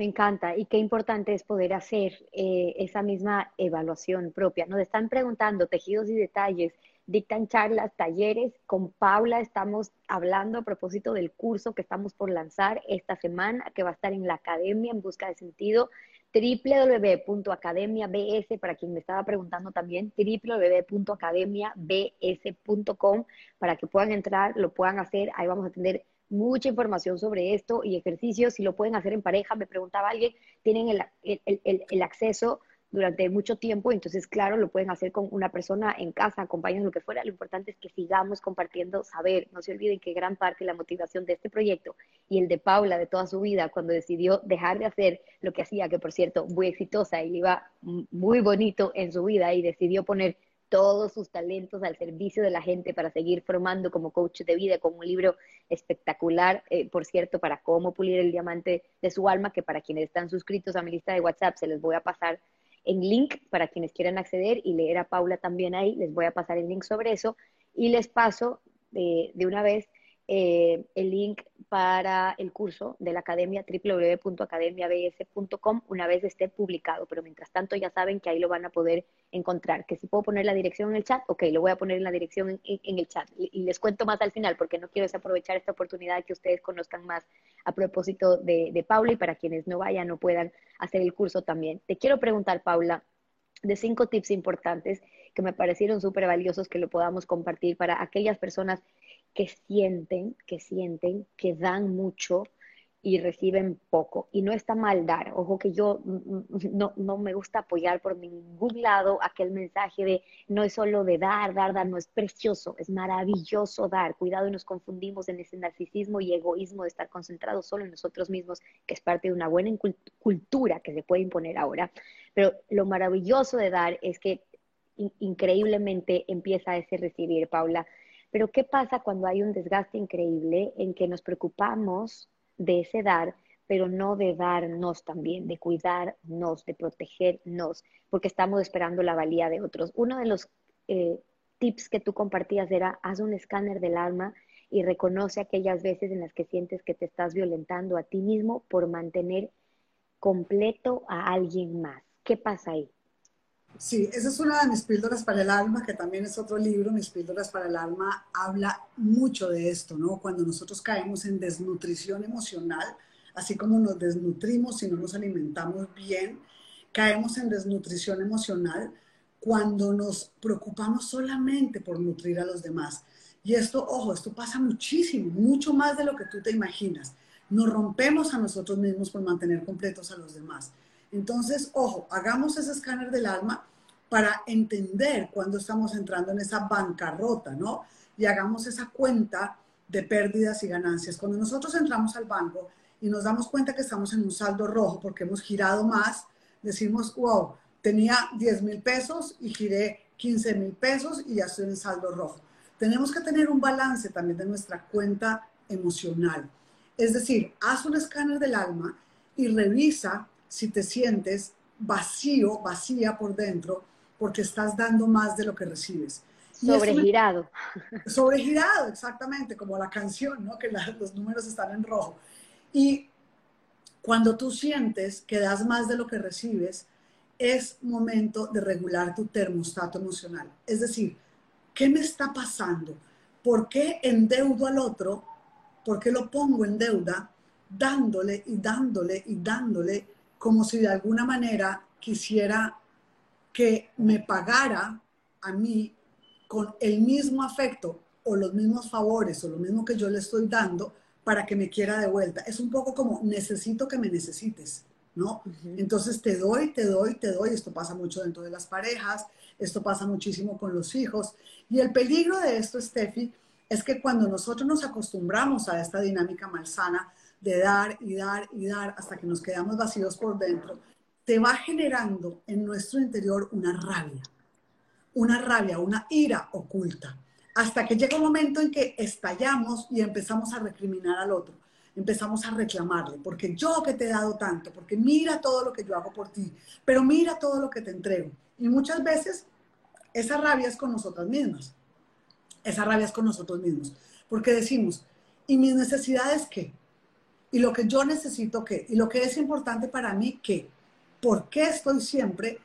Me encanta y qué importante es poder hacer eh, esa misma evaluación propia. Nos están preguntando tejidos y detalles, dictan charlas, talleres. Con Paula estamos hablando a propósito del curso que estamos por lanzar esta semana, que va a estar en la academia en busca de sentido www.academiabs, para quien me estaba preguntando también, www.academiabs.com, para que puedan entrar, lo puedan hacer. Ahí vamos a tener mucha información sobre esto y ejercicios, si lo pueden hacer en pareja, me preguntaba alguien, tienen el, el, el, acceso durante mucho tiempo, entonces claro, lo pueden hacer con una persona en casa, acompañan lo que fuera, lo importante es que sigamos compartiendo saber, no se olviden que gran parte de la motivación de este proyecto y el de Paula de toda su vida, cuando decidió dejar de hacer lo que hacía, que por cierto, muy exitosa y iba muy bonito en su vida y decidió poner todos sus talentos al servicio de la gente para seguir formando como coach de vida con un libro espectacular, eh, por cierto, para cómo pulir el diamante de su alma, que para quienes están suscritos a mi lista de WhatsApp se les voy a pasar en link para quienes quieran acceder y leer a Paula también ahí, les voy a pasar el link sobre eso y les paso de, de una vez eh, el link para el curso de la academia www.academiabs.com una vez esté publicado, pero mientras tanto ya saben que ahí lo van a poder encontrar. Que si puedo poner la dirección en el chat, ok, lo voy a poner en la dirección en, el chat y, les cuento más al final porque no quiero desaprovechar esta oportunidad de que ustedes conozcan más a propósito de, de Paula y para quienes no vayan no puedan hacer el curso también. Te quiero preguntar, Paula, de cinco tips importantes que me parecieron súper valiosos que lo podamos compartir para aquellas personas que sienten, que sienten, que dan mucho y reciben poco. Y no está mal dar. Ojo que yo no, no, me gusta apoyar por ningún lado aquel mensaje de no es solo de dar, dar, dar, no es precioso, es maravilloso dar. Cuidado y nos confundimos en ese narcisismo y egoísmo de estar concentrados solo en nosotros mismos, que es parte de una buena cultura que se puede imponer ahora. Pero lo maravilloso de dar es que increíblemente empieza ese recibir, Paula. Pero ¿qué pasa cuando hay un desgaste increíble en que nos preocupamos de ese dar, pero no de darnos también, de cuidarnos, de protegernos, porque estamos esperando la valía de otros? Uno de los eh, tips que tú compartías era, haz un escáner del alma y reconoce aquellas veces en las que sientes que te estás violentando a ti mismo por mantener completo a alguien más. ¿Qué pasa ahí? Sí, esa es una de mis píldoras para el alma, que también es otro libro, mis píldoras para el alma, habla mucho de esto, ¿no? Cuando nosotros caemos en desnutrición emocional, así como nos desnutrimos y no nos alimentamos bien, caemos en desnutrición emocional cuando nos preocupamos solamente por nutrir a los demás. Y esto, ojo, esto pasa muchísimo, mucho más de lo que tú te imaginas. Nos rompemos a nosotros mismos por mantener completos a los demás. Entonces, ojo, hagamos ese escáner del alma para entender cuándo estamos entrando en esa bancarrota, ¿no? Y hagamos esa cuenta de pérdidas y ganancias. Cuando nosotros entramos al banco y nos damos cuenta que estamos en un saldo rojo porque hemos girado más, decimos, wow, tenía 10 mil pesos y giré 15 mil pesos y ya estoy en saldo rojo. Tenemos que tener un balance también de nuestra cuenta emocional. Es decir, haz un escáner del alma y revisa si te sientes vacío, vacía por dentro, porque estás dando más de lo que recibes. Sobregirado. Sobregirado, exactamente, como la canción, ¿no? Que los números están en rojo. Y cuando tú sientes que das más de lo que recibes, es momento de regular tu termostato emocional. Es decir, ¿qué me está pasando? ¿Por qué endeudo al otro? ¿Por qué lo pongo en deuda? Dándole y dándole y dándole como si de alguna manera quisiera que me pagara a mí con el mismo afecto o los mismos favores o lo mismo que yo le estoy dando para que me quiera de vuelta. Es un poco como necesito que me necesites, ¿no? Entonces te doy, te doy, te doy. Esto pasa mucho dentro de las parejas, esto pasa muchísimo con los hijos. Y el peligro de esto, Steffi, es que cuando nosotros nos acostumbramos a esta dinámica malsana de dar y dar y dar hasta que nos quedamos vacíos por dentro, te va generando en nuestro interior una rabia, una rabia, una ira oculta, hasta que llega un momento en que estallamos y empezamos a recriminar al otro, empezamos a reclamarle, porque yo que te he dado tanto, porque mira todo lo que yo hago por ti, pero mira todo lo que te entrego. Y muchas veces esa rabia es con nosotras mismas, esa rabia es con nosotros mismos, porque decimos, ¿y mis necesidades qué? ¿Y lo que yo necesito qué? ¿Y lo que es importante para mí qué? ¿Por qué estoy siempre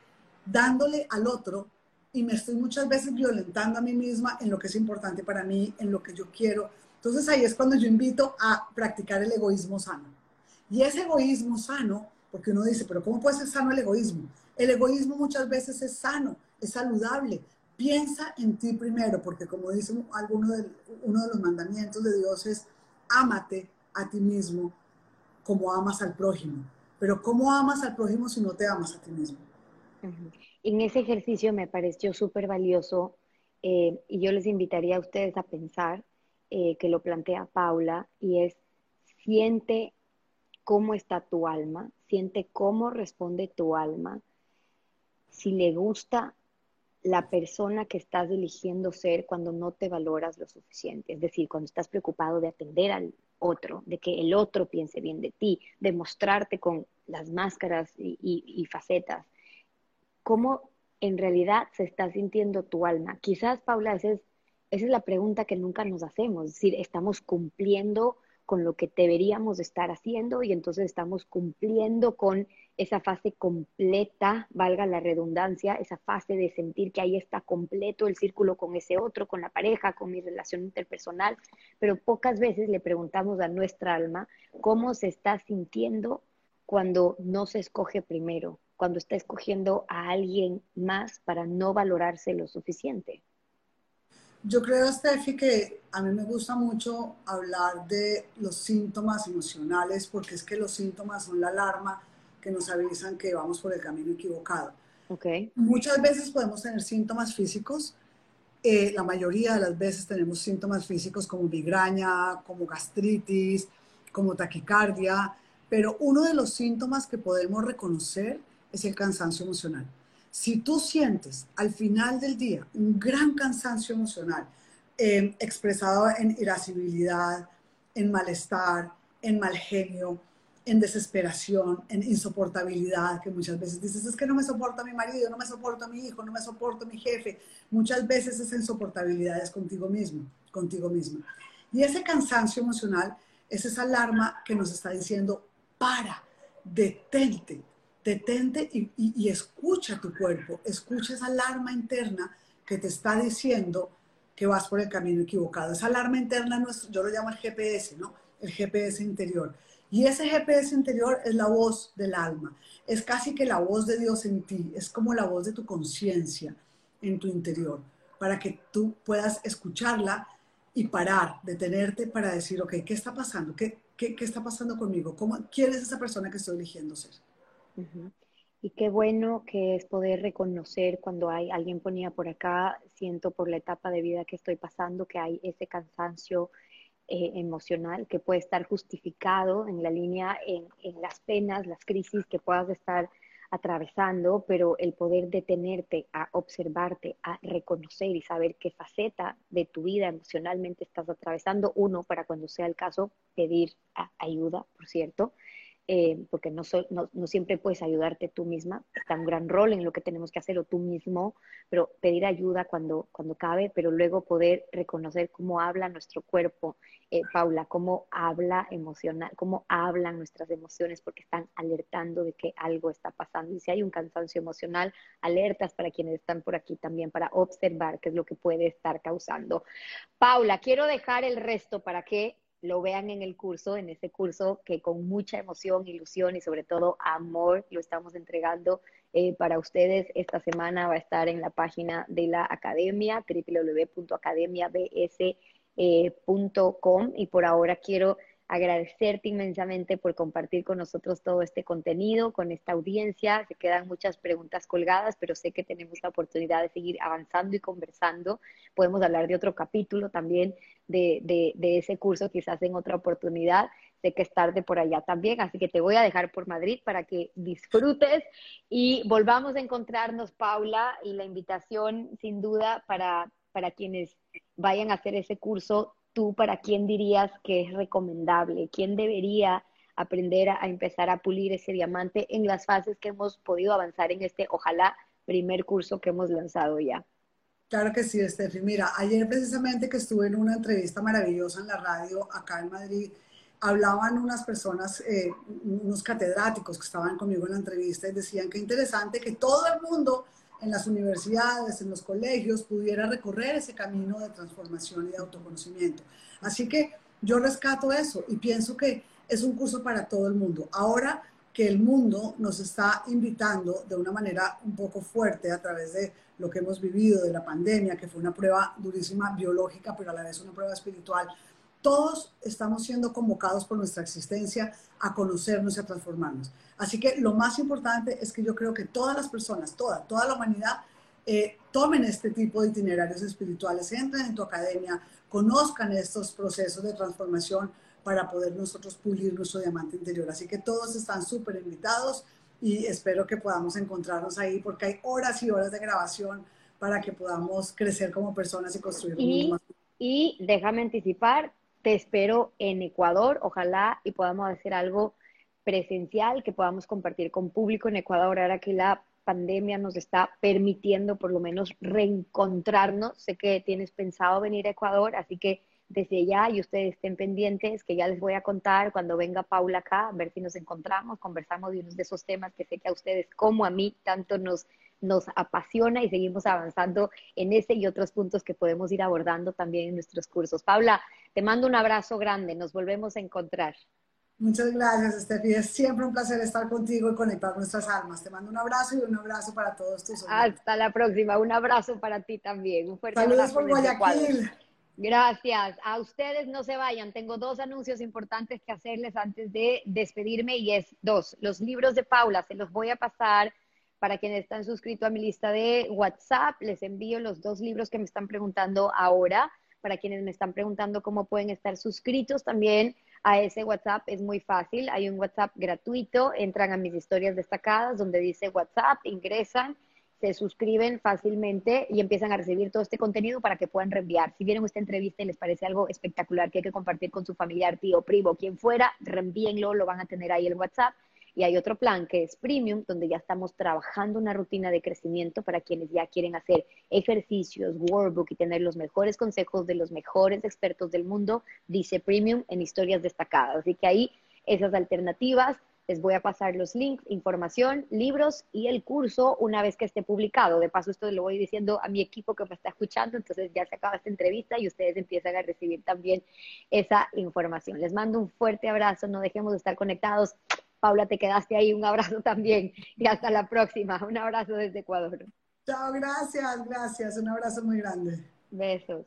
dándole al otro y me estoy muchas veces violentando a mí misma en lo que es importante para mí, en lo que yo quiero? Entonces ahí es cuando yo invito a practicar el egoísmo sano. Y ese egoísmo sano, porque uno dice, pero ¿cómo puede ser sano el egoísmo? El egoísmo muchas veces es sano, es saludable. Piensa en ti primero, porque como dice alguno de, uno de los mandamientos de Dios es, ámate a ti mismo como amas al prójimo. Pero ¿cómo amas al prójimo si no te amas a ti mismo? En ese ejercicio me pareció súper valioso eh, y yo les invitaría a ustedes a pensar eh, que lo plantea Paula y es siente cómo está tu alma, siente cómo responde tu alma, si le gusta la persona que estás eligiendo ser cuando no te valoras lo suficiente, es decir, cuando estás preocupado de atender al otro, de que el otro piense bien de ti, de mostrarte con las máscaras y, facetas. ¿Cómo en realidad se está sintiendo tu alma? Quizás, Paula, esa es, esa es la pregunta que nunca nos hacemos, es decir, estamos cumpliendo con lo que deberíamos estar haciendo y entonces estamos cumpliendo con esa fase completa, valga la redundancia, esa fase de sentir que ahí está completo el círculo con ese otro, con la pareja, con mi relación interpersonal, pero pocas veces le preguntamos a nuestra alma cómo se está sintiendo cuando no se escoge primero, cuando está escogiendo a alguien más para no valorarse lo suficiente. Yo creo, Steffi, que a mí me gusta mucho hablar de los síntomas emocionales porque es que los síntomas son la alarma que nos avisan que vamos por el camino equivocado. Okay. Muchas veces podemos tener síntomas físicos. Eh, la mayoría de las veces tenemos síntomas físicos como migraña, como gastritis, como taquicardia, pero uno de los síntomas que podemos reconocer es el cansancio emocional. Si tú sientes al final del día un gran cansancio emocional eh, expresado en irascibilidad, en malestar, en mal genio, en desesperación, en insoportabilidad, que muchas veces dices, es que no me soporta mi marido, no me soporta mi hijo, no me soporta mi jefe. Muchas veces esa insoportabilidad es contigo mismo, contigo misma. Y ese cansancio emocional es esa alarma que nos está diciendo, para, detente, detente y, escucha tu cuerpo, escucha esa alarma interna que te está diciendo que vas por el camino equivocado. Esa alarma interna, yo lo llamo el GPS. El GPS interior y ese GPS interior es la voz del alma. Es casi que la voz de Dios en ti. Es como la voz de tu conciencia en tu interior. Para que tú puedas escucharla y parar, detenerte para decir, ok, ¿qué está pasando? ¿Qué, qué, qué está pasando conmigo? ¿Cómo, ¿Quién es esa persona que estoy eligiendo ser? Y qué bueno que es poder reconocer cuando hay, alguien ponía por acá, siento por la etapa de vida que estoy pasando, que hay ese cansancio, eh, emocional que puede estar justificado en la línea, en, en, las penas, las crisis que puedas estar atravesando, pero el poder detenerte a observarte, a reconocer y saber qué faceta de tu vida emocionalmente estás atravesando, uno, para cuando sea el caso, pedir ayuda, por cierto, eh, porque no, no, siempre puedes ayudarte tú misma, está un gran rol en lo que tenemos que hacer o tú mismo, pero pedir ayuda cuando, cuando cabe, pero luego poder reconocer cómo habla nuestro cuerpo, eh, Paula, cómo habla emocional, cómo hablan nuestras emociones, porque están alertando de que algo está pasando. Y si hay un cansancio emocional, alertas para quienes están por aquí también, para observar qué es lo que puede estar causando. Paula, quiero dejar el resto para que lo vean en el curso, en ese curso que con mucha emoción, ilusión y sobre todo amor lo estamos entregando eh, para ustedes. Esta semana va a estar en la página de la academia, www.academiabs.com y por ahora quiero agradecerte inmensamente por compartir con nosotros todo este contenido, con esta audiencia. Se quedan muchas preguntas colgadas, pero sé que tenemos la oportunidad de seguir avanzando y conversando. Podemos hablar de otro capítulo también de, de, ese curso, quizás en otra oportunidad. Sé que es tarde por allá también, así que te voy a dejar por Madrid para que disfrutes y volvamos a encontrarnos, Paula, y la invitación sin duda para, para quienes vayan a hacer ese curso tú para quién dirías que es recomendable? ¿Quién debería aprender a, empezar a pulir ese diamante en las fases que hemos podido avanzar en este, ojalá, primer curso que hemos lanzado ya? Claro que sí, Estefi. Mira, ayer precisamente que estuve en una entrevista maravillosa en la radio acá en Madrid, hablaban unas personas, eh, unos catedráticos que estaban conmigo en la entrevista y decían que interesante que todo el mundo en las universidades, en los colegios, pudiera recorrer ese camino de transformación y de autoconocimiento. Así que yo rescato eso y pienso que es un curso para todo el mundo. Ahora que el mundo nos está invitando de una manera un poco fuerte a través de lo que hemos vivido, de la pandemia, que fue una prueba durísima biológica, pero a la vez una prueba espiritual, todos estamos siendo convocados por nuestra existencia a conocernos y a transformarnos. Así que lo más importante es que yo creo que todas las personas, toda, toda la humanidad, eh, tomen este tipo de itinerarios espirituales, entren en tu academia, conozcan estos procesos de transformación para poder nosotros pulir nuestro diamante interior. Así que todos están súper invitados y espero que podamos encontrarnos ahí porque hay horas y horas de grabación para que podamos crecer como personas y construir un mundo más. Y déjame anticipar, te espero en Ecuador, ojalá y podamos hacer algo presencial que podamos compartir con público en Ecuador ahora que la pandemia nos está permitiendo por lo menos reencontrarnos. Sé que tienes pensado venir a Ecuador, así que desde ya y ustedes estén pendientes que ya les voy a contar cuando venga Paula acá, a ver si nos encontramos, conversamos de unos de esos temas que sé que a ustedes como a mí tanto nos nos apasiona y seguimos avanzando en ese y otros puntos que podemos ir abordando también en nuestros cursos. Paula, te mando un abrazo grande, nos volvemos a encontrar. Muchas gracias, Estefi. Es siempre un placer estar contigo y conectar nuestras almas. Te mando un abrazo y un abrazo para todos tus oyentes. Hasta la próxima. Un abrazo para ti también. Un fuerte Saludos por Guayaquil. Gracias. A ustedes no se vayan. Tengo dos anuncios importantes que hacerles antes de despedirme y es dos. Los libros de Paula se los voy a pasar para quienes están suscritos a mi lista de WhatsApp, les envío los dos libros que me están preguntando ahora. Para quienes me están preguntando cómo pueden estar suscritos también a ese WhatsApp, es muy fácil. Hay un WhatsApp gratuito, entran a mis historias destacadas donde dice WhatsApp, ingresan, se suscriben fácilmente y empiezan a recibir todo este contenido para que puedan reenviar. Si vieron esta entrevista y les parece algo espectacular que hay que compartir con su familiar, tío, primo, quien fuera, reenvíenlo, lo van a tener ahí en WhatsApp y hay otro plan que es Premium, donde ya estamos trabajando una rutina de crecimiento para quienes ya quieren hacer ejercicios, workbook y tener los mejores consejos de los mejores expertos del mundo, dice Premium en historias destacadas. Así que ahí esas alternativas. Les voy a pasar los links, información, libros y el curso una vez que esté publicado. De paso, esto lo voy diciendo a mi equipo que me está escuchando, entonces ya se acaba esta entrevista y ustedes empiezan a recibir también esa información. Les mando un fuerte abrazo, no dejemos de estar conectados. Paula, te quedaste ahí. Un abrazo también y hasta la próxima. Un abrazo desde Ecuador. Chao, gracias, gracias. Un abrazo muy grande. Besos.